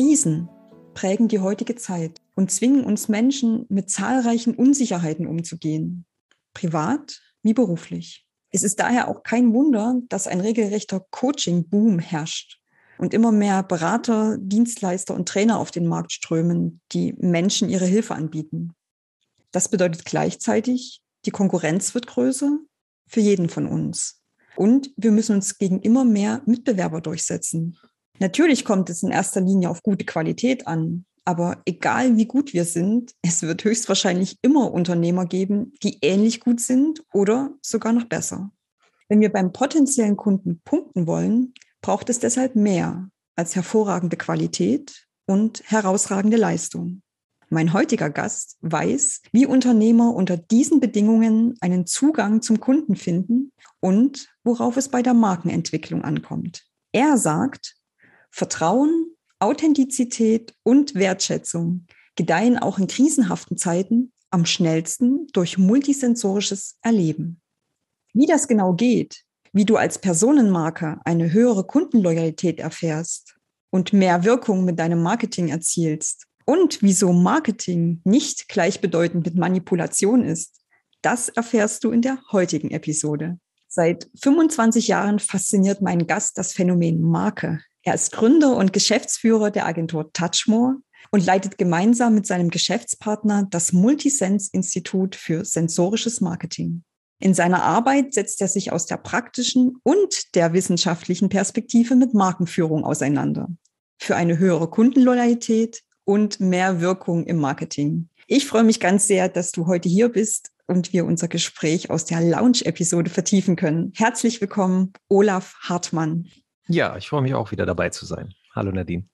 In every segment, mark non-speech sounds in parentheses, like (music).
Krisen prägen die heutige Zeit und zwingen uns Menschen mit zahlreichen Unsicherheiten umzugehen, privat wie beruflich. Es ist daher auch kein Wunder, dass ein regelrechter Coaching-Boom herrscht und immer mehr Berater, Dienstleister und Trainer auf den Markt strömen, die Menschen ihre Hilfe anbieten. Das bedeutet gleichzeitig, die Konkurrenz wird größer für jeden von uns. Und wir müssen uns gegen immer mehr Mitbewerber durchsetzen. Natürlich kommt es in erster Linie auf gute Qualität an. Aber egal wie gut wir sind, es wird höchstwahrscheinlich immer Unternehmer geben, die ähnlich gut sind oder sogar noch besser. Wenn wir beim potenziellen Kunden punkten wollen, braucht es deshalb mehr als hervorragende Qualität und herausragende Leistung. Mein heutiger Gast weiß, wie Unternehmer unter diesen Bedingungen einen Zugang zum Kunden finden und worauf es bei der Markenentwicklung ankommt. Er sagt, Vertrauen, Authentizität und Wertschätzung gedeihen auch in krisenhaften Zeiten am schnellsten durch multisensorisches Erleben. Wie das genau geht, wie du als Personenmarke eine höhere Kundenloyalität erfährst und mehr Wirkung mit deinem Marketing erzielst und wieso Marketing nicht gleichbedeutend mit Manipulation ist, das erfährst du in der heutigen Episode. Seit 25 Jahren fasziniert mein Gast das Phänomen Marke er ist Gründer und Geschäftsführer der Agentur Touchmore und leitet gemeinsam mit seinem Geschäftspartner das Multisense-Institut für sensorisches Marketing. In seiner Arbeit setzt er sich aus der praktischen und der wissenschaftlichen Perspektive mit Markenführung auseinander. Für eine höhere Kundenloyalität und mehr Wirkung im Marketing. Ich freue mich ganz sehr, dass du heute hier bist und wir unser Gespräch aus der Lounge-Episode vertiefen können. Herzlich willkommen, Olaf Hartmann. Ja, ich freue mich auch wieder dabei zu sein. Hallo Nadine.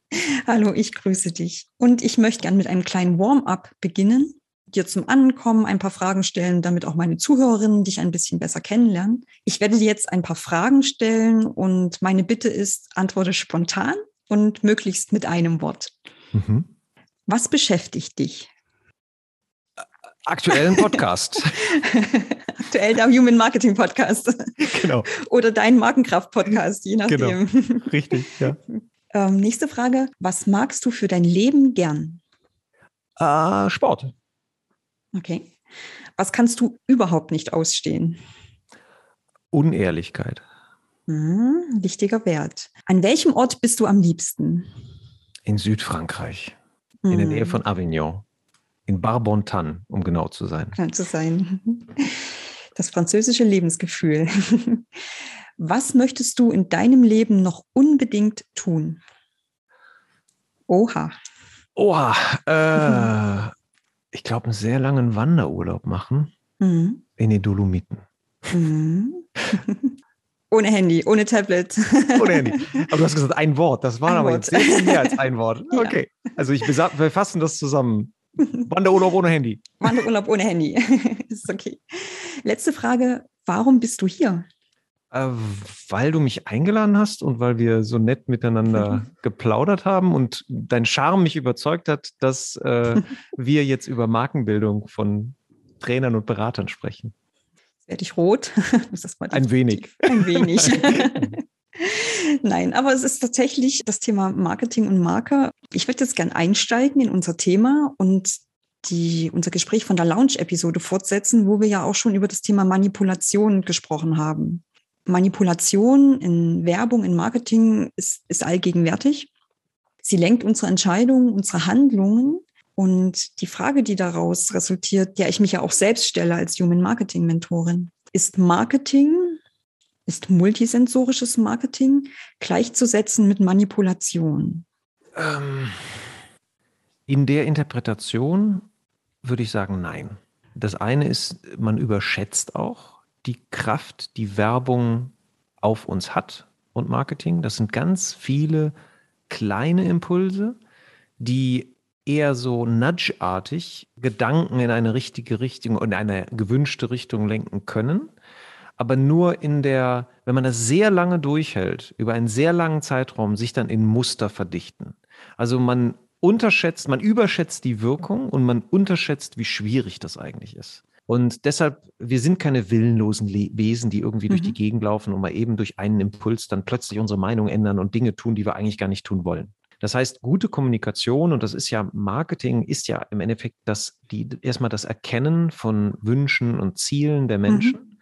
Hallo, ich grüße dich. Und ich möchte gerne mit einem kleinen Warm-up beginnen, dir zum Ankommen ein paar Fragen stellen, damit auch meine Zuhörerinnen dich ein bisschen besser kennenlernen. Ich werde dir jetzt ein paar Fragen stellen und meine Bitte ist, antworte spontan und möglichst mit einem Wort. Mhm. Was beschäftigt dich? aktuellen Podcast. (laughs) Aktuell der Human Marketing Podcast. Genau. Oder dein Markenkraft Podcast, je nachdem. Genau. Richtig, ja. Ähm, nächste Frage. Was magst du für dein Leben gern? Äh, Sport. Okay. Was kannst du überhaupt nicht ausstehen? Unehrlichkeit. Hm, wichtiger Wert. An welchem Ort bist du am liebsten? In Südfrankreich, hm. in der Nähe hm. von Avignon in Barbontan, um genau zu sein. Genau zu sein. Das französische Lebensgefühl. (laughs) Was möchtest du in deinem Leben noch unbedingt tun? Oha. Oha. Äh, (laughs) ich glaube, einen sehr langen Wanderurlaub machen mhm. in den Dolomiten. Mhm. (laughs) Ohne Handy, ohne Tablet. Ohne Handy. Aber du hast gesagt, ein Wort. Das war ein aber Wort. jetzt sehr viel mehr als ein Wort. Okay. Ja. Also ich wir fassen das zusammen. Wanderurlaub ohne Handy. Wanderurlaub ohne Handy. (laughs) ist okay. Letzte Frage. Warum bist du hier? Äh, weil du mich eingeladen hast und weil wir so nett miteinander geplaudert haben und dein Charme mich überzeugt hat, dass äh, (laughs) wir jetzt über Markenbildung von Trainern und Beratern sprechen. Jetzt werde ich rot. (laughs) Ein wenig. Ein wenig. Nein, aber es ist tatsächlich das Thema Marketing und Marke. Ich würde jetzt gern einsteigen in unser Thema und die, unser Gespräch von der Lounge-Episode fortsetzen, wo wir ja auch schon über das Thema Manipulation gesprochen haben. Manipulation in Werbung, in Marketing ist, ist allgegenwärtig. Sie lenkt unsere Entscheidungen, unsere Handlungen. Und die Frage, die daraus resultiert, der ich mich ja auch selbst stelle als Human Marketing Mentorin, ist Marketing ist multisensorisches Marketing gleichzusetzen mit Manipulation? Ähm, in der Interpretation würde ich sagen, nein. Das eine ist, man überschätzt auch die Kraft, die Werbung auf uns hat und Marketing. Das sind ganz viele kleine Impulse, die eher so nudgeartig Gedanken in eine richtige Richtung und eine gewünschte Richtung lenken können, aber nur in der, wenn man das sehr lange durchhält, über einen sehr langen Zeitraum, sich dann in Muster verdichten. Also man unterschätzt, man überschätzt die Wirkung und man unterschätzt, wie schwierig das eigentlich ist. Und deshalb, wir sind keine willenlosen Wesen, die irgendwie mhm. durch die mhm. Gegend laufen und mal eben durch einen Impuls dann plötzlich unsere Meinung ändern und Dinge tun, die wir eigentlich gar nicht tun wollen. Das heißt, gute Kommunikation, und das ist ja Marketing, ist ja im Endeffekt das, die, erstmal das Erkennen von Wünschen und Zielen der Menschen. Mhm.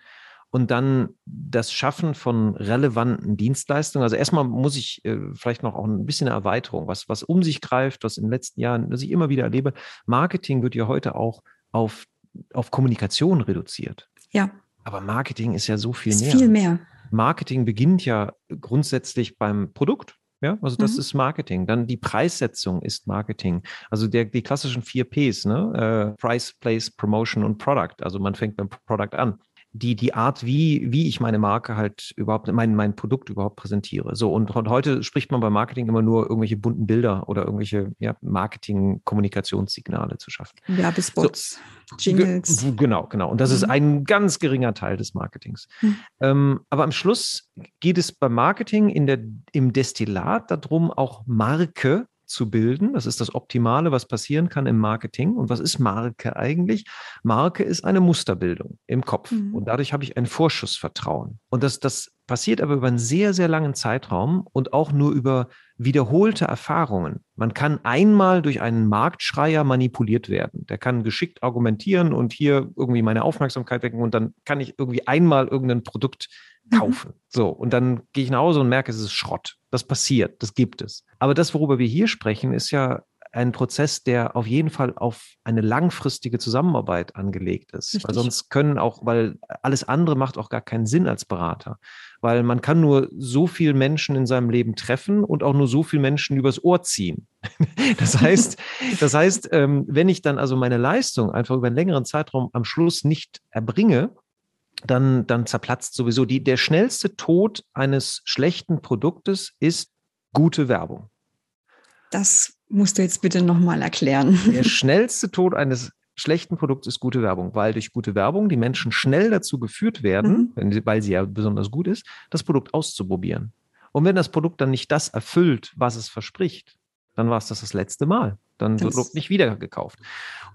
Und dann das Schaffen von relevanten Dienstleistungen. Also erstmal muss ich äh, vielleicht noch auch ein bisschen eine Erweiterung, was, was um sich greift, was in den letzten Jahren, was ich immer wieder erlebe. Marketing wird ja heute auch auf, auf Kommunikation reduziert. Ja. Aber Marketing ist ja so viel ist mehr. Viel mehr. Marketing beginnt ja grundsätzlich beim Produkt. Ja, also das mhm. ist Marketing. Dann die Preissetzung ist Marketing. Also der, die klassischen vier Ps, ne? Äh, Price, Place, Promotion und Product. Also man fängt beim Product an die, die Art, wie, wie ich meine Marke halt überhaupt, mein, mein Produkt überhaupt präsentiere. So, und, und heute spricht man beim Marketing immer nur irgendwelche bunten Bilder oder irgendwelche ja, Marketing-Kommunikationssignale zu schaffen. Werbespots, so, Jingles. Genau, genau. Und das mhm. ist ein ganz geringer Teil des Marketings. Mhm. Ähm, aber am Schluss geht es beim Marketing in der, im Destillat darum, auch Marke zu bilden. Das ist das Optimale, was passieren kann im Marketing. Und was ist Marke eigentlich? Marke ist eine Musterbildung im Kopf. Mhm. Und dadurch habe ich ein Vorschussvertrauen. Und das, das passiert aber über einen sehr, sehr langen Zeitraum und auch nur über wiederholte Erfahrungen. Man kann einmal durch einen Marktschreier manipuliert werden. Der kann geschickt argumentieren und hier irgendwie meine Aufmerksamkeit wecken und dann kann ich irgendwie einmal irgendein Produkt mhm. kaufen. Mhm. So, und dann gehe ich nach Hause und merke, es ist Schrott. Das passiert, das gibt es. Aber das, worüber wir hier sprechen, ist ja ein Prozess, der auf jeden Fall auf eine langfristige Zusammenarbeit angelegt ist. Richtig. Weil sonst können auch, weil alles andere macht auch gar keinen Sinn als Berater. Weil man kann nur so viel Menschen in seinem Leben treffen und auch nur so viel Menschen übers Ohr ziehen. (laughs) Das heißt, (laughs) das heißt, ähm, wenn ich dann also meine Leistung einfach über einen längeren Zeitraum am Schluss nicht erbringe, dann, dann zerplatzt sowieso. Die, der schnellste Tod eines schlechten Produktes ist gute Werbung. Das musst du jetzt bitte nochmal erklären. (laughs) Der schnellste Tod eines schlechten Produkts ist gute Werbung, weil durch gute Werbung die Menschen schnell dazu geführt werden, mhm. sie, weil sie ja besonders gut ist, das Produkt auszuprobieren. Und wenn das Produkt dann nicht das erfüllt, was es verspricht, dann war es das das letzte Mal. Dann das wird nicht wieder gekauft.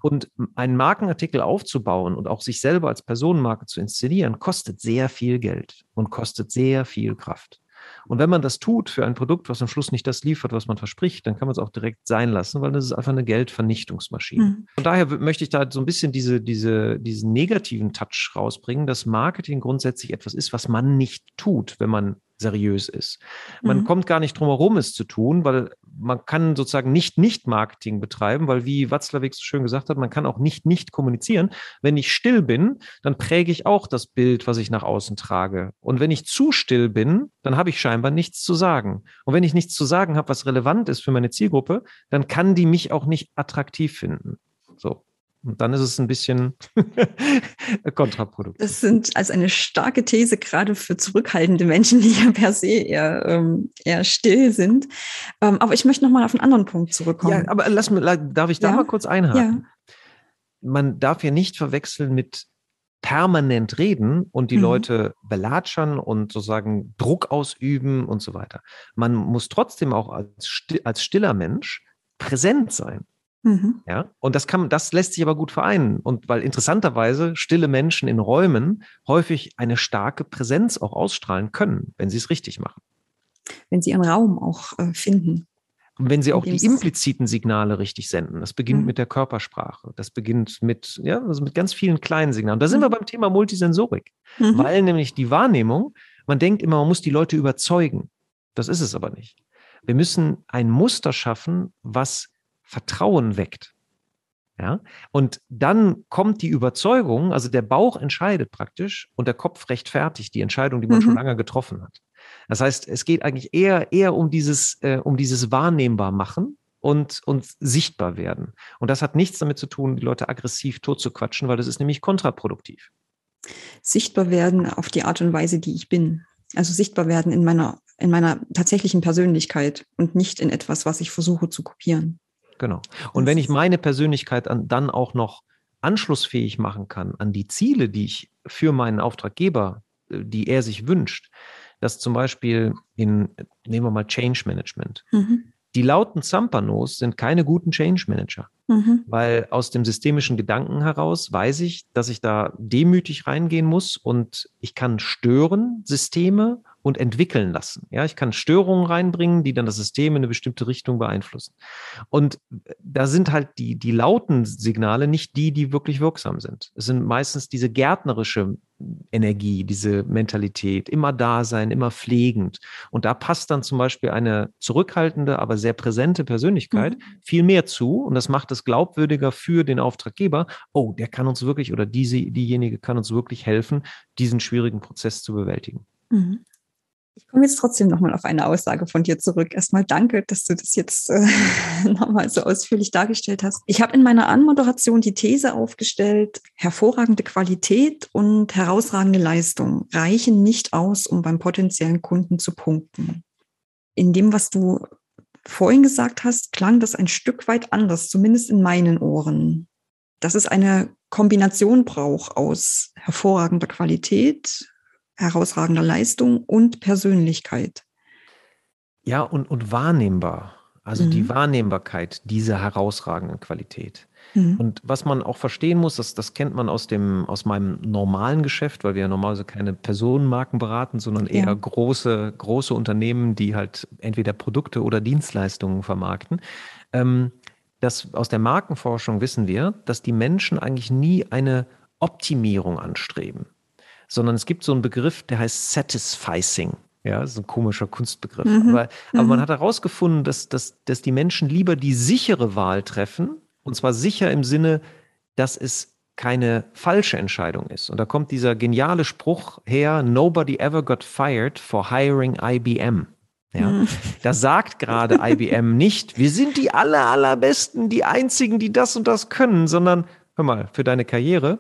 Und einen Markenartikel aufzubauen und auch sich selber als Personenmarke zu inszenieren, kostet sehr viel Geld und kostet sehr viel Kraft. Und wenn man das tut für ein Produkt, was am Schluss nicht das liefert, was man verspricht, dann kann man es auch direkt sein lassen, weil das ist einfach eine Geldvernichtungsmaschine. Mhm. Von daher möchte ich da so ein bisschen diese, diese, diesen negativen Touch rausbringen, dass Marketing grundsätzlich etwas ist, was man nicht tut, wenn man seriös ist. Man mhm. kommt gar nicht drum herum, es zu tun, weil man kann sozusagen nicht Nicht-Marketing betreiben, weil wie Watzlawick so schön gesagt hat, man kann auch nicht nicht kommunizieren. Wenn ich still bin, dann präge ich auch das Bild, was ich nach außen trage. Und wenn ich zu still bin, dann habe ich scheinbar nichts zu sagen. Und wenn ich nichts zu sagen habe, was relevant ist für meine Zielgruppe, dann kann die mich auch nicht attraktiv finden. So. Und dann ist es ein bisschen (laughs) kontraproduktiv. Das sind als eine starke These gerade für zurückhaltende Menschen, die ja per se eher, ähm, eher still sind. Ähm, aber ich möchte nochmal auf einen anderen Punkt zurückkommen. Ja, aber lass mir, darf ich da ja? mal kurz einhaken? Ja. Man darf ja nicht verwechseln mit permanent reden und die mhm. Leute belatschern und sozusagen Druck ausüben und so weiter. Man muss trotzdem auch als, als stiller Mensch präsent sein. Mhm. Ja, und das kann, das lässt sich aber gut vereinen. Und weil interessanterweise stille Menschen in Räumen häufig eine starke Präsenz auch ausstrahlen können, wenn sie es richtig machen. Wenn sie ihren Raum auch äh, finden. Und wenn sie auch die impliziten Signale richtig senden. Das beginnt mhm. mit der Körpersprache. Das beginnt mit, ja, also mit ganz vielen kleinen Signalen. Da sind mhm. wir beim Thema Multisensorik. Mhm. Weil nämlich die Wahrnehmung, man denkt immer, man muss die Leute überzeugen. Das ist es aber nicht. Wir müssen ein Muster schaffen, was Vertrauen weckt. Ja, und dann kommt die Überzeugung, also der Bauch entscheidet praktisch und der Kopf rechtfertigt die Entscheidung, die man mhm. schon lange getroffen hat. Das heißt, es geht eigentlich eher, eher um dieses, äh, um dieses wahrnehmbar machen und, und sichtbar werden. Und das hat nichts damit zu tun, die Leute aggressiv totzuquatschen, weil das ist nämlich kontraproduktiv. Sichtbar werden auf die Art und Weise, die ich bin. Also sichtbar werden in meiner, in meiner tatsächlichen Persönlichkeit und nicht in etwas, was ich versuche zu kopieren. Genau. Und wenn ich meine Persönlichkeit an, dann auch noch anschlussfähig machen kann an die Ziele, die ich für meinen Auftraggeber, äh, die er sich wünscht, dass zum Beispiel in, nehmen wir mal Change Management. Mhm. Die lauten Zampanos sind keine guten Change Manager, mhm. weil aus dem systemischen Gedanken heraus weiß ich, dass ich da demütig reingehen muss und ich kann stören Systeme und entwickeln lassen. Ja, ich kann Störungen reinbringen, die dann das System in eine bestimmte Richtung beeinflussen. Und da sind halt die, die lauten Signale nicht die, die wirklich wirksam sind. Es sind meistens diese gärtnerische Energie, diese Mentalität, immer da sein, immer pflegend. Und da passt dann zum Beispiel eine zurückhaltende, aber sehr präsente Persönlichkeit mhm. viel mehr zu. Und das macht es glaubwürdiger für den Auftraggeber. Oh, der kann uns wirklich oder diese, diejenige kann uns wirklich helfen, diesen schwierigen Prozess zu bewältigen. Mhm. Ich komme jetzt trotzdem nochmal auf eine Aussage von dir zurück. Erstmal danke, dass du das jetzt äh, (laughs) nochmal so ausführlich dargestellt hast. Ich habe in meiner Anmoderation die These aufgestellt, hervorragende Qualität und herausragende Leistung reichen nicht aus, um beim potenziellen Kunden zu punkten. In dem, was du vorhin gesagt hast, klang das ein Stück weit anders, zumindest in meinen Ohren. Dass es eine Kombination braucht aus hervorragender Qualität, herausragender Leistung und Persönlichkeit. Ja, und, und wahrnehmbar. Also mhm. die Wahrnehmbarkeit dieser herausragenden Qualität. Mhm. Und was man auch verstehen muss, das, das kennt man aus, dem, aus meinem normalen Geschäft, weil wir ja normalerweise keine Personenmarken beraten, sondern eher ja. große, große Unternehmen, die halt entweder Produkte oder Dienstleistungen vermarkten. Ähm, das, aus der Markenforschung wissen wir, dass die Menschen eigentlich nie eine Optimierung anstreben sondern es gibt so einen Begriff, der heißt Satisficing. Ja, das ist ein komischer Kunstbegriff. Mhm. Aber, aber mhm. man hat herausgefunden, dass, dass, dass die Menschen lieber die sichere Wahl treffen, und zwar sicher im Sinne, dass es keine falsche Entscheidung ist. Und da kommt dieser geniale Spruch her, nobody ever got fired for hiring IBM. Ja, mhm. da sagt gerade IBM (laughs) nicht, wir sind die aller, allerbesten, die einzigen, die das und das können, sondern hör mal, für deine Karriere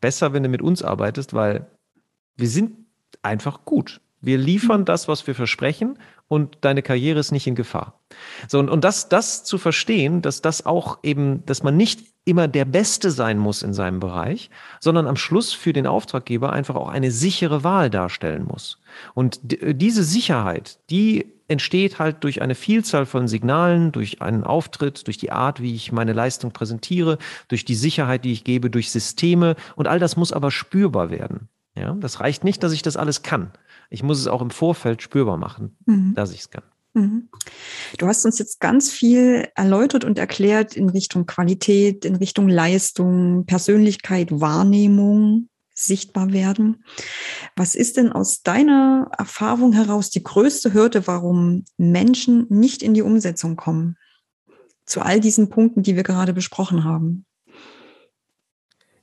besser, wenn du mit uns arbeitest, weil wir sind einfach gut. Wir liefern das, was wir versprechen und deine Karriere ist nicht in Gefahr. So, und, und das, das zu verstehen, dass das auch eben, dass man nicht immer der Beste sein muss in seinem Bereich, sondern am Schluss für den Auftraggeber einfach auch eine sichere Wahl darstellen muss. Und diese Sicherheit, die entsteht halt durch eine Vielzahl von Signalen, durch einen Auftritt, durch die Art, wie ich meine Leistung präsentiere, durch die Sicherheit, die ich gebe, durch Systeme. Und all das muss aber spürbar werden. Ja, das reicht nicht, dass ich das alles kann. Ich muss es auch im Vorfeld spürbar machen, mhm. dass ich es kann. Mhm. Du hast uns jetzt ganz viel erläutert und erklärt in Richtung Qualität, in Richtung Leistung, Persönlichkeit, Wahrnehmung sichtbar werden. Was ist denn aus deiner Erfahrung heraus die größte Hürde, warum Menschen nicht in die Umsetzung kommen? Zu all diesen Punkten, die wir gerade besprochen haben.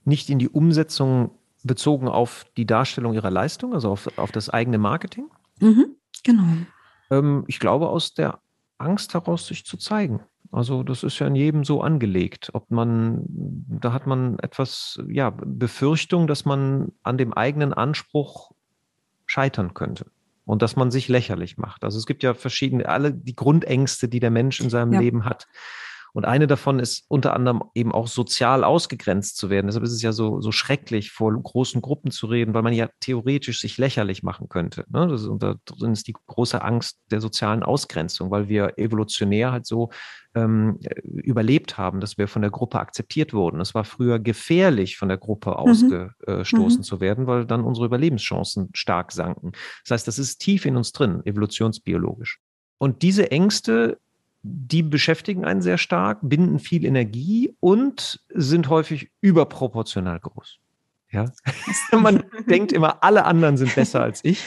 Nicht in die Umsetzung bezogen auf die Darstellung ihrer Leistung, also auf, auf das eigene Marketing? Mhm, genau. Ähm, ich glaube, aus der Angst heraus, sich zu zeigen. Also das ist ja in jedem so angelegt. Ob man, da hat man etwas, ja, Befürchtung, dass man an dem eigenen Anspruch scheitern könnte und dass man sich lächerlich macht. Also es gibt ja verschiedene, alle die Grundängste, die der Mensch in seinem ja. Leben hat. Und eine davon ist unter anderem eben auch sozial ausgegrenzt zu werden. Deshalb ist es ja so, so schrecklich, vor großen Gruppen zu reden, weil man ja theoretisch sich lächerlich machen könnte. Ne? Das ist, und da drin ist die große Angst der sozialen Ausgrenzung, weil wir evolutionär halt so ähm, überlebt haben, dass wir von der Gruppe akzeptiert wurden. Es war früher gefährlich, von der Gruppe mhm. ausgestoßen mhm. zu werden, weil dann unsere Überlebenschancen stark sanken. Das heißt, das ist tief in uns drin, evolutionsbiologisch. Und diese Ängste die beschäftigen einen sehr stark, binden viel Energie und sind häufig überproportional groß. Ja, (laughs) man (laughs) denkt immer, alle anderen sind besser als ich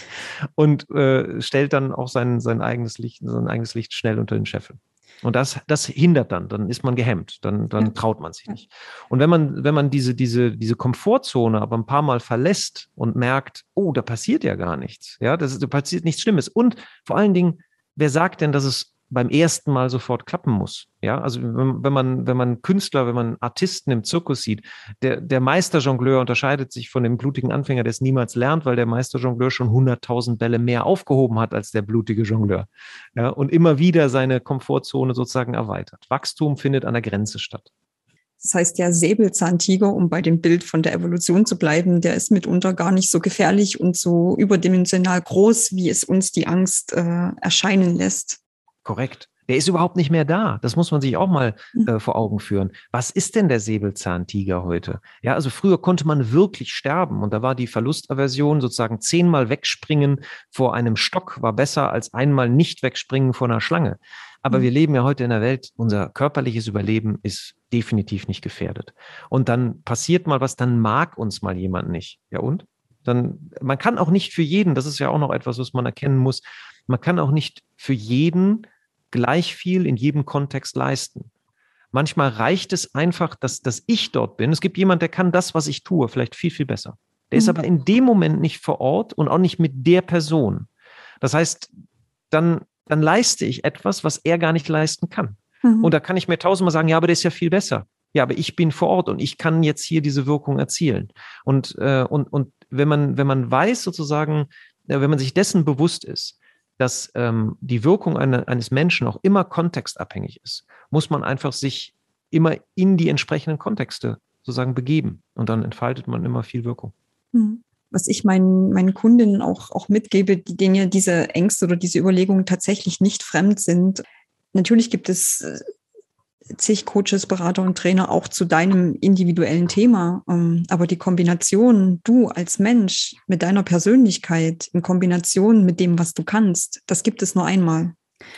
und äh, stellt dann auch sein, sein eigenes Licht, sein eigenes Licht schnell unter den Scheffel. Und das, das hindert dann, dann ist man gehemmt, dann, dann ja. traut man sich nicht. Und wenn man, wenn man diese, diese, diese Komfortzone aber ein paar Mal verlässt und merkt, oh, da passiert ja gar nichts, ja, das, da passiert nichts Schlimmes. Und vor allen Dingen, wer sagt denn, dass es beim ersten Mal sofort klappen muss. Ja, also wenn, wenn man, wenn man Künstler, wenn man Artisten im Zirkus sieht, der, der Meisterjongleur unterscheidet sich von dem blutigen Anfänger, der es niemals lernt, weil der Meisterjongleur schon 100.000 Bälle mehr aufgehoben hat als der blutige Jongleur. Ja, und immer wieder seine Komfortzone sozusagen erweitert. Wachstum findet an der Grenze statt. Das heißt, der Säbelzahntiger, um bei dem Bild von der Evolution zu bleiben, der ist mitunter gar nicht so gefährlich und so überdimensional groß, wie es uns die Angst äh, erscheinen lässt. Korrekt. Der ist überhaupt nicht mehr da. Das muss man sich auch mal hm. äh, vor Augen führen. Was ist denn der Säbelzahntiger heute? Ja, also früher konnte man wirklich sterben und da war die Verlustaversion sozusagen zehnmal wegspringen vor einem Stock war besser als einmal nicht wegspringen vor einer Schlange. Aber mhm. wir leben ja heute in einer Welt, unser körperliches Überleben ist definitiv nicht gefährdet. Und dann passiert mal was, dann mag uns mal jemand nicht. Ja und? Dann, man kann auch nicht für jeden, das ist ja auch noch etwas, was man erkennen muss, man kann auch nicht für jeden gleich viel in jedem Kontext leisten. Manchmal reicht es einfach, dass, dass ich dort bin. Es gibt jemand, der kann das, was ich tue, vielleicht viel, viel besser. Der mhm. ist aber in dem Moment nicht vor Ort und auch nicht mit der Person. Das heißt, dann dann leiste ich etwas, was er gar nicht leisten kann. Mhm. Und da kann ich mir tausendmal sagen, ja, aber der ist ja viel besser. Ja, aber ich bin vor Ort und ich kann jetzt hier diese Wirkung erzielen. Und, äh, und, und wenn man, wenn man weiß sozusagen, wenn man sich dessen bewusst ist, dass ähm, die Wirkung eine, eines Menschen auch immer kontextabhängig ist, muss man einfach sich immer in die entsprechenden Kontexte sozusagen begeben. Und dann entfaltet man immer viel Wirkung. Mhm was ich meinen, meinen Kundinnen auch, auch mitgebe, denen ja diese Ängste oder diese Überlegungen tatsächlich nicht fremd sind. Natürlich gibt es äh, zig Coaches, Berater und Trainer auch zu deinem individuellen Thema. Ähm, aber die Kombination, du als Mensch mit deiner Persönlichkeit in Kombination mit dem, was du kannst, das gibt es nur einmal.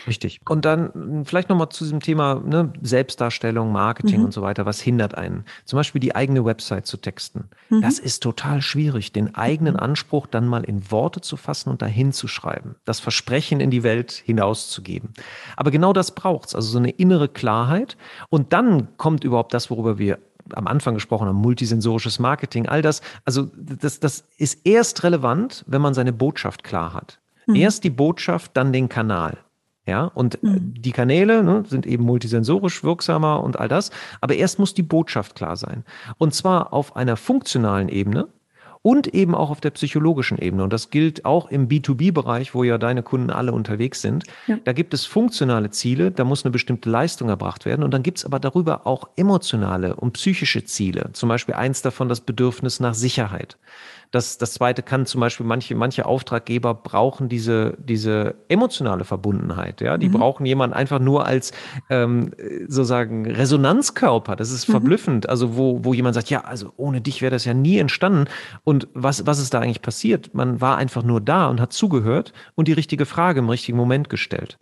Richtig. Und dann hm, vielleicht nochmal zu diesem Thema ne, Selbstdarstellung, Marketing mhm. und so weiter. Was hindert einen? Zum Beispiel die eigene Website zu texten. Mhm. Das ist total schwierig, den eigenen mhm. Anspruch dann mal in Worte zu fassen und dahin zu schreiben. Das Versprechen in die Welt hinauszugeben. Aber genau das braucht's. Also so eine innere Klarheit. Und dann kommt überhaupt das, worüber wir am Anfang gesprochen haben, multisensorisches Marketing, all das. Also das, das ist erst relevant, wenn man seine Botschaft klar hat. Mhm. Erst die Botschaft, dann den Kanal. Ja, und mhm. die Kanäle ne, sind eben multisensorisch wirksamer und all das. Aber erst muss die Botschaft klar sein. Und zwar auf einer funktionalen Ebene und eben auch auf der psychologischen Ebene. Und das gilt auch im B2B-Bereich, wo ja deine Kunden alle unterwegs sind. Ja. Da gibt es funktionale Ziele, da muss eine bestimmte Leistung erbracht werden. Und dann gibt es aber darüber auch emotionale und psychische Ziele. Zum Beispiel eins davon das Bedürfnis nach Sicherheit. Das, das zweite kann zum Beispiel manche, manche Auftraggeber brauchen diese, diese emotionale Verbundenheit. Ja, die mhm. brauchen jemanden einfach nur als ähm, sozusagen Resonanzkörper. Das ist mhm. verblüffend. Also wo, wo jemand sagt, ja, also ohne dich wäre das ja nie entstanden. Und was, was ist da eigentlich passiert? Man war einfach nur da und hat zugehört und die richtige Frage im richtigen Moment gestellt.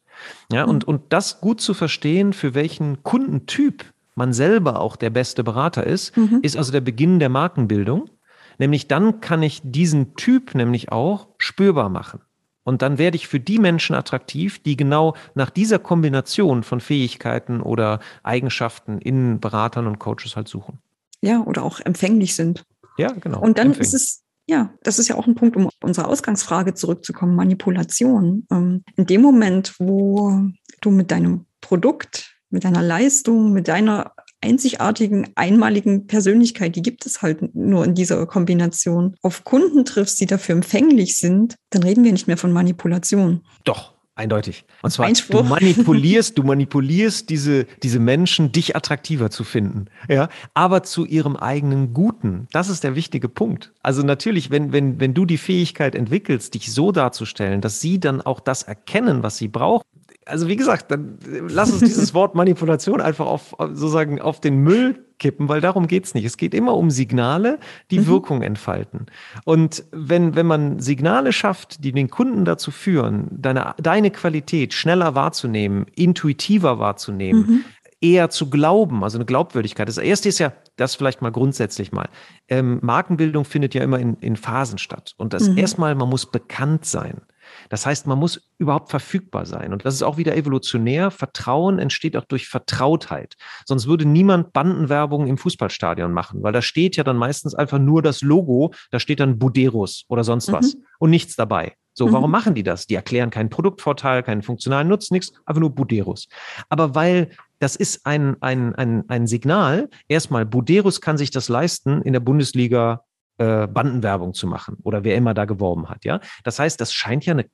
Ja, mhm. und, und das gut zu verstehen, für welchen Kundentyp man selber auch der beste Berater ist, mhm. ist also der Beginn der Markenbildung. Nämlich dann kann ich diesen Typ nämlich auch spürbar machen. Und dann werde ich für die Menschen attraktiv, die genau nach dieser Kombination von Fähigkeiten oder Eigenschaften in Beratern und Coaches halt suchen. Ja, oder auch empfänglich sind. Ja, genau. Und dann ist es, ja, das ist ja auch ein Punkt, um auf unsere Ausgangsfrage zurückzukommen, Manipulation. Ähm, in dem Moment, wo du mit deinem Produkt, mit deiner Leistung, mit deiner einzigartigen, einmaligen Persönlichkeit, die gibt es halt nur in dieser Kombination, auf Kunden triffst, die dafür empfänglich sind, dann reden wir nicht mehr von Manipulation. Doch. Eindeutig. Und zwar, du manipulierst, du manipulierst diese, diese Menschen, dich attraktiver zu finden. Ja, aber zu ihrem eigenen Guten. Das ist der wichtige Punkt. Also natürlich, wenn, wenn, wenn du die Fähigkeit entwickelst, dich so darzustellen, dass sie dann auch das erkennen, was sie brauchen, also wie gesagt, dann lass uns dieses Wort Manipulation einfach auf sozusagen auf den Müll kippen, weil darum geht's nicht. Es geht immer um Signale, die mhm. Wirkung entfalten. Und wenn, wenn man Signale schafft, die den Kunden dazu führen, deine, deine Qualität schneller wahrzunehmen, intuitiver wahrzunehmen, mhm. eher zu glauben, also eine Glaubwürdigkeit. Das erste ist ja, das vielleicht mal grundsätzlich mal. Ähm, Markenbildung findet ja immer in, in Phasen statt. Und das mhm. erstmal, man muss bekannt sein. Das heißt, man muss überhaupt verfügbar sein. Und das ist auch wieder evolutionär. Vertrauen entsteht auch durch Vertrautheit. Sonst würde niemand Bandenwerbung im Fußballstadion machen, weil da steht ja dann meistens einfach nur das Logo, da steht dann Buderus oder sonst was mhm. und nichts dabei. So, mhm. warum machen die das? Die erklären keinen Produktvorteil, keinen funktionalen Nutzen, nichts, einfach nur Buderus. Aber weil das ist ein, ein, ein, ein Signal, erstmal, Buderus kann sich das leisten, in der Bundesliga äh, Bandenwerbung zu machen oder wer immer da geworben hat. Ja, das heißt, das scheint ja eine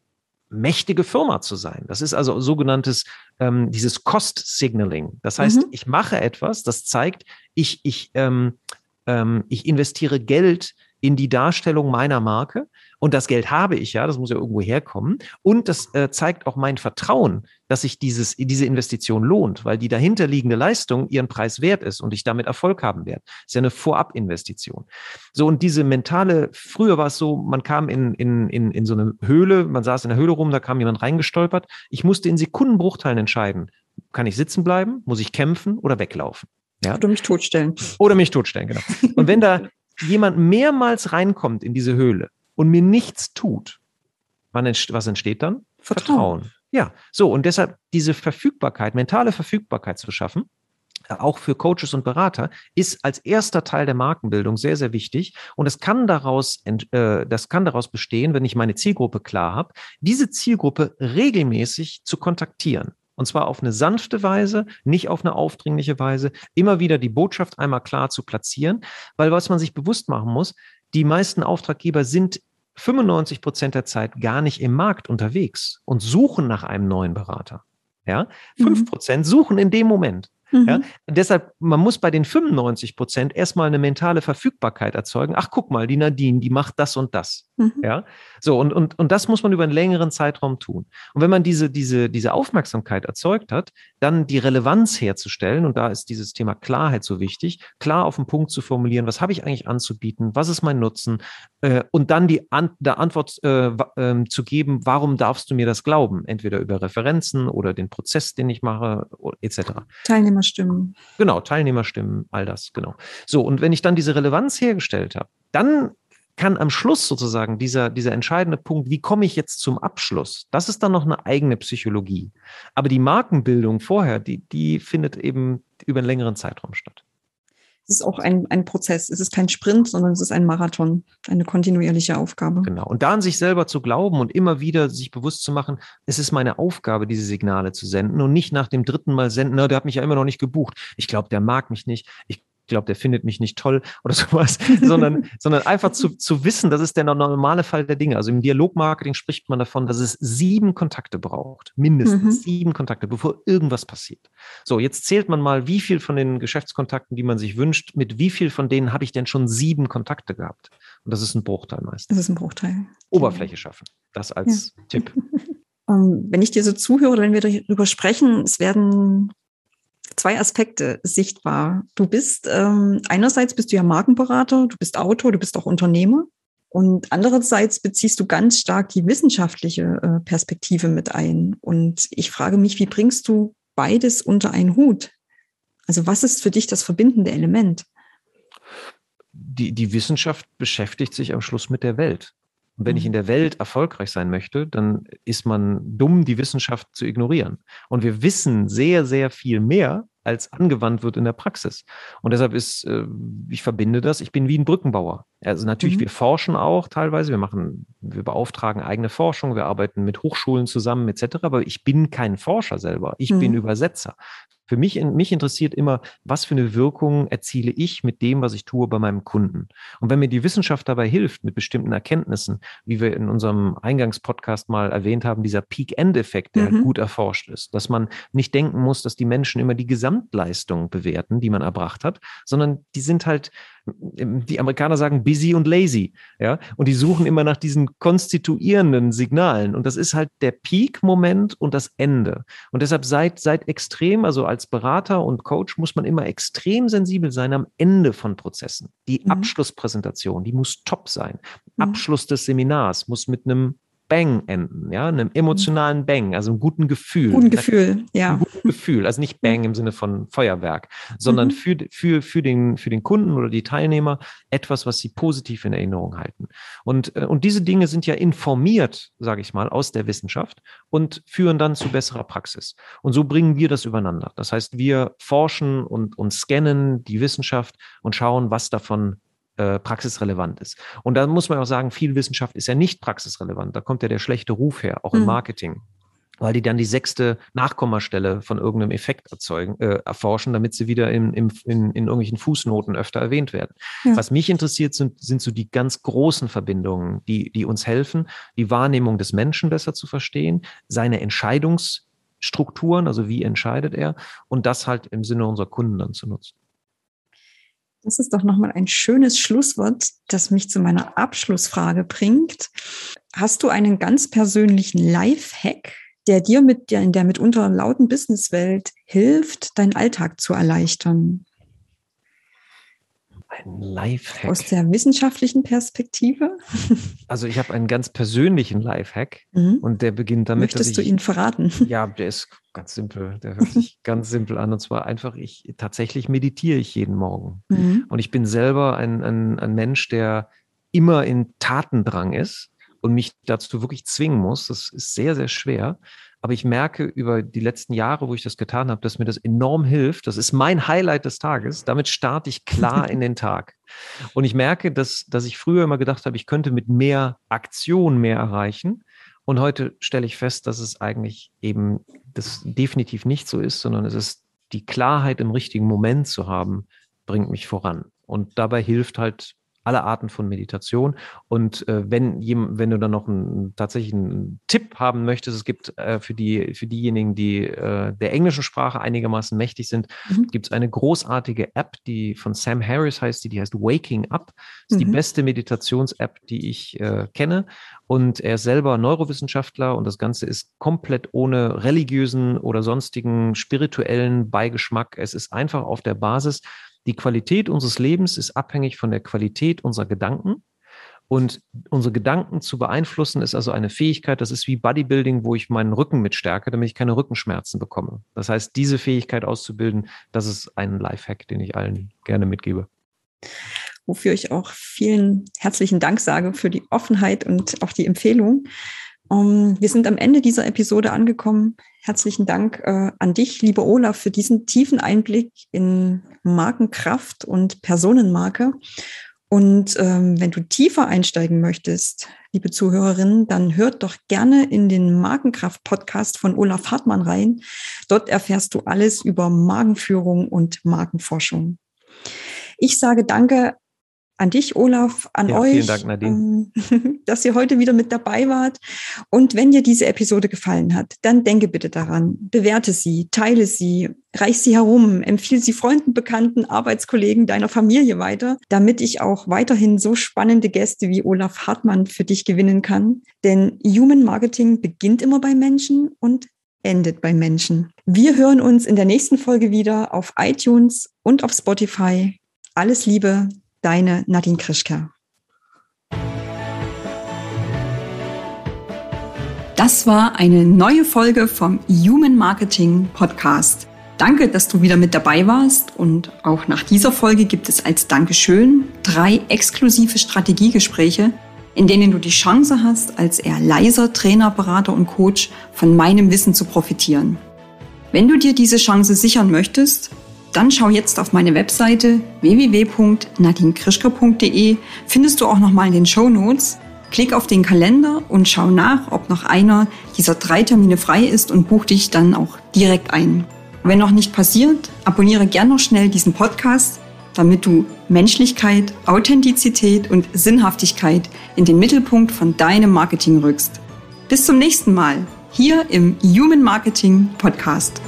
mächtige Firma zu sein. Das ist also sogenanntes ähm, dieses Cost Signaling. Das heißt, mhm. ich mache etwas, das zeigt, ich ich ähm, ähm, ich investiere Geld in die Darstellung meiner Marke. Und das Geld habe ich ja, das muss ja irgendwo herkommen. Und das äh, zeigt auch mein Vertrauen, dass sich dieses, diese Investition lohnt, weil die dahinterliegende Leistung ihren Preis wert ist und ich damit Erfolg haben werde. Das ist ja eine Vorabinvestition. So, und diese mentale, früher war es so, man kam in, in, in, in so eine Höhle, man saß in der Höhle rum, da kam jemand reingestolpert. Ich musste in Sekundenbruchteilen entscheiden. Kann ich sitzen bleiben? Muss ich kämpfen oder weglaufen? Ja? Oder mich totstellen. Oder mich totstellen, genau. Und wenn da (laughs) jemand mehrmals reinkommt in diese Höhle und mir nichts tut, was entsteht dann? Vertrauen. Vertrauen. Ja, so und deshalb diese Verfügbarkeit, mentale Verfügbarkeit zu schaffen, äh, auch für Coaches und Berater, ist als erster Teil der Markenbildung sehr, sehr wichtig. Und es kann daraus, äh, das kann daraus bestehen, wenn ich meine Zielgruppe klar habe, diese Zielgruppe regelmäßig zu kontaktieren. Und zwar auf eine sanfte Weise, nicht auf eine aufdringliche Weise, immer wieder die Botschaft einmal klar zu platzieren, weil was man sich bewusst machen muss, die meisten Auftraggeber sind 95 Prozent der Zeit gar nicht im Markt unterwegs und suchen nach einem neuen Berater. Ja, fünf mhm. Prozent suchen in dem Moment. Mhm. Ja? Deshalb, man muss bei den 95 Prozent erstmal eine mentale Verfügbarkeit erzeugen. Ach, guck mal, die Nadine, die macht das und das. Mhm. Ja, so und, und, und das muss man über einen längeren Zeitraum tun. Und wenn man diese, diese, diese Aufmerksamkeit erzeugt hat, dann die Relevanz herzustellen, und da ist dieses Thema Klarheit so wichtig, klar auf den Punkt zu formulieren, was habe ich eigentlich anzubieten, was ist mein Nutzen, äh, und dann die An der Antwort äh, äh, zu geben, warum darfst du mir das glauben? Entweder über Referenzen oder den Prozess, den ich mache, etc. Teilnehmerstimmen. Genau, Teilnehmerstimmen, all das, genau. So, und wenn ich dann diese Relevanz hergestellt habe, dann kann am Schluss sozusagen dieser, dieser entscheidende Punkt, wie komme ich jetzt zum Abschluss? Das ist dann noch eine eigene Psychologie. Aber die Markenbildung vorher, die, die findet eben über einen längeren Zeitraum statt. Es ist auch ein, ein Prozess. Es ist kein Sprint, sondern es ist ein Marathon, eine kontinuierliche Aufgabe. Genau. Und da an sich selber zu glauben und immer wieder sich bewusst zu machen, es ist meine Aufgabe, diese Signale zu senden und nicht nach dem dritten Mal senden, na, der hat mich ja immer noch nicht gebucht. Ich glaube, der mag mich nicht. Ich glaube, der findet mich nicht toll (laughs) oder sowas, sondern, (laughs) sondern einfach zu, zu wissen, das ist der normale Fall der Dinge. Also im Dialogmarketing spricht man davon, dass es sieben Kontakte braucht, mindestens mhm. sieben Kontakte, bevor irgendwas passiert. So, jetzt zählt man mal, wie viel von den Geschäftskontakten, die man sich wünscht, mit wie viel von denen habe ich denn schon sieben Kontakte gehabt? Und das ist ein Bruchteil meistens. Das ist ein Bruchteil. Oberfläche schaffen. Das als ja. Tipp. (laughs) Ähm, wenn ich dir so zuhöre, wenn wir darüber sprechen, es werden zwei Aspekte sichtbar. Du bist, ähm, einerseits bist du ja Markenberater, du bist Autor, du bist auch Unternehmer. Und andererseits beziehst du ganz stark die wissenschaftliche äh, Perspektive mit ein. Und ich frage mich, wie bringst du beides unter einen Hut? Also was ist für dich das verbindende Element? Die, die Wissenschaft beschäftigt sich am Schluss mit der Welt. Und wenn ich in mhm. der Welt erfolgreich sein möchte, dann ist man dumm, die Wissenschaft zu ignorieren. Und wir wissen sehr, sehr viel mehr, als angewandt wird in der Praxis. Und deshalb ist, äh, ich verbinde das, ich bin wie ein Brückenbauer. Also natürlich, mhm. wir forschen auch teilweise, wir machen, wir beauftragen eigene Forschung, wir arbeiten mit Hochschulen zusammen etc., aber ich bin kein Forscher selber, ich mhm. bin Übersetzer. Für mich, mich interessiert immer, was für eine Wirkung erziele ich mit dem, was ich tue bei meinem Kunden. Und wenn mir die Wissenschaft dabei hilft, mit bestimmten Erkenntnissen, wie wir in unserem Eingangspodcast mal erwähnt haben, dieser Peak-End-Effekt, der mhm. gut erforscht ist, dass man nicht denken muss, dass die Menschen immer die Gesamtleistung bewerten, die man erbracht hat, sondern die sind halt die Amerikaner sagen busy und lazy, ja, und die suchen immer nach diesen konstituierenden Signalen und das ist halt der Peak-Moment und das Ende. Und deshalb seid, seid extrem, also als Berater und Coach muss man immer extrem sensibel sein am Ende von Prozessen. Die mhm. Abschlusspräsentation, die muss top sein. Mhm. Abschluss des Seminars muss mit einem Bang enden, ja, einem emotionalen Bang, also einem guten Gefühl. Guten Gefühl, ja. Guten Gefühl, also nicht Bang im Sinne von Feuerwerk, sondern mhm. für, für, für, den, für den Kunden oder die Teilnehmer etwas, was sie positiv in Erinnerung halten. Und, äh, und diese Dinge sind ja informiert, sage ich mal, aus der Wissenschaft und führen dann zu besserer Praxis. Und so bringen wir das übereinander. Das heißt, wir forschen und, und scannen die Wissenschaft und schauen, was davon äh, praxisrelevant ist. Und da muss man auch sagen, viel Wissenschaft ist ja nicht praxisrelevant. Da kommt ja der schlechte Ruf her, auch im mhm. Marketing weil die dann die sechste Nachkommastelle von irgendeinem Effekt erzeugen, äh, erforschen, damit sie wieder in, in, in, in irgendwelchen Fußnoten öfter erwähnt werden. Ja. Was mich interessiert, sind, sind so die ganz großen Verbindungen, die, die uns helfen, die Wahrnehmung des Menschen besser zu verstehen, seine Entscheidungsstrukturen, also wie entscheidet er, und das halt im Sinne unserer Kunden dann zu nutzen. Das ist doch nochmal ein schönes Schlusswort, das mich zu meiner Abschlussfrage bringt. Hast du einen ganz persönlichen Life-Hack, der dir mit der in der mitunter lauten Businesswelt hilft, deinen Alltag zu erleichtern? Ein Lifehack. Aus der wissenschaftlichen Perspektive? (laughs) Also ich habe einen ganz persönlichen Lifehack mhm. und der beginnt damit. Möchtest ich, du ihn verraten? (laughs) Ja, der ist ganz simpel. Der hört sich (laughs) ganz simpel an. Und zwar einfach, ich tatsächlich meditiere ich jeden Morgen. Mhm. Und ich bin selber ein, ein, ein Mensch, der immer in Tatendrang ist und mich dazu wirklich zwingen muss. Das ist sehr, sehr schwer. Aber ich merke über die letzten Jahre, wo ich das getan habe, dass mir das enorm hilft. Das ist mein Highlight des Tages. Damit starte ich klar (laughs) in den Tag. Und ich merke, dass, dass ich früher immer gedacht habe, ich könnte mit mehr Aktion mehr erreichen. Und heute stelle ich fest, dass es eigentlich eben das definitiv nicht so ist, sondern es ist die Klarheit im richtigen Moment zu haben, bringt mich voran. Und dabei hilft halt alle Arten von Meditation. Und äh, wenn, wenn du dann noch einen, tatsächlich einen Tipp haben möchtest, es gibt äh, für, die, für diejenigen, die äh, der englischen Sprache einigermaßen mächtig sind, mhm. gibt es eine großartige App, die von Sam Harris heißt, die, die heißt Waking Up. Das ist mhm. die beste Meditations-App, die ich äh, kenne. Und er ist selber Neurowissenschaftler und das Ganze ist komplett ohne religiösen oder sonstigen spirituellen Beigeschmack. Es ist einfach auf der Basis die Qualität unseres Lebens ist abhängig von der Qualität unserer Gedanken. Und unsere Gedanken zu beeinflussen ist also eine Fähigkeit, das ist wie Bodybuilding, wo ich meinen Rücken mit stärke, damit ich keine Rückenschmerzen bekomme. Das heißt, diese Fähigkeit auszubilden, das ist ein Lifehack, den ich allen gerne mitgebe. Wofür ich auch vielen herzlichen Dank sage für die Offenheit und auch die Empfehlung. Um, wir sind am Ende dieser Episode angekommen. Herzlichen Dank äh, an dich, lieber Olaf, für diesen tiefen Einblick in Markenkraft und Personenmarke. Und ähm, wenn du tiefer einsteigen möchtest, liebe Zuhörerinnen, dann hört doch gerne in den Markenkraft-Podcast von Olaf Hartmann rein. Dort erfährst du alles über Magenführung und Markenforschung. Ich sage danke an dich, Olaf, an ja, euch, vielen Dank, Nadine. Ähm, (laughs) dass ihr heute wieder mit dabei wart. Und wenn dir diese Episode gefallen hat, dann denke bitte daran, bewerte sie, teile sie, reich sie herum, empfehle sie Freunden, Bekannten, Arbeitskollegen, deiner Familie weiter, damit ich auch weiterhin so spannende Gäste wie Olaf Hartmann für dich gewinnen kann. Denn Human Marketing beginnt immer bei Menschen und endet bei Menschen. Wir hören uns in der nächsten Folge wieder auf iTunes und auf Spotify. Alles Liebe, Deine Nadine Krischka. Das war eine neue Folge vom Human Marketing Podcast. Danke, dass du wieder mit dabei warst und auch nach dieser Folge gibt es als Dankeschön drei exklusive Strategiegespräche, in denen du die Chance hast, als eher leiser Trainer, Berater und Coach von meinem Wissen zu profitieren. Wenn du dir diese Chance sichern möchtest, dann schau jetzt auf meine Webseite www.nadinekrischker.de. Findest du auch nochmal in den Show Notes. Klick auf den Kalender und schau nach, ob noch einer dieser drei Termine frei ist und buch dich dann auch direkt ein. Wenn noch nicht passiert, abonniere gern noch schnell diesen Podcast, damit du Menschlichkeit, Authentizität und Sinnhaftigkeit in den Mittelpunkt von deinem Marketing rückst. Bis zum nächsten Mal hier im Human Marketing Podcast.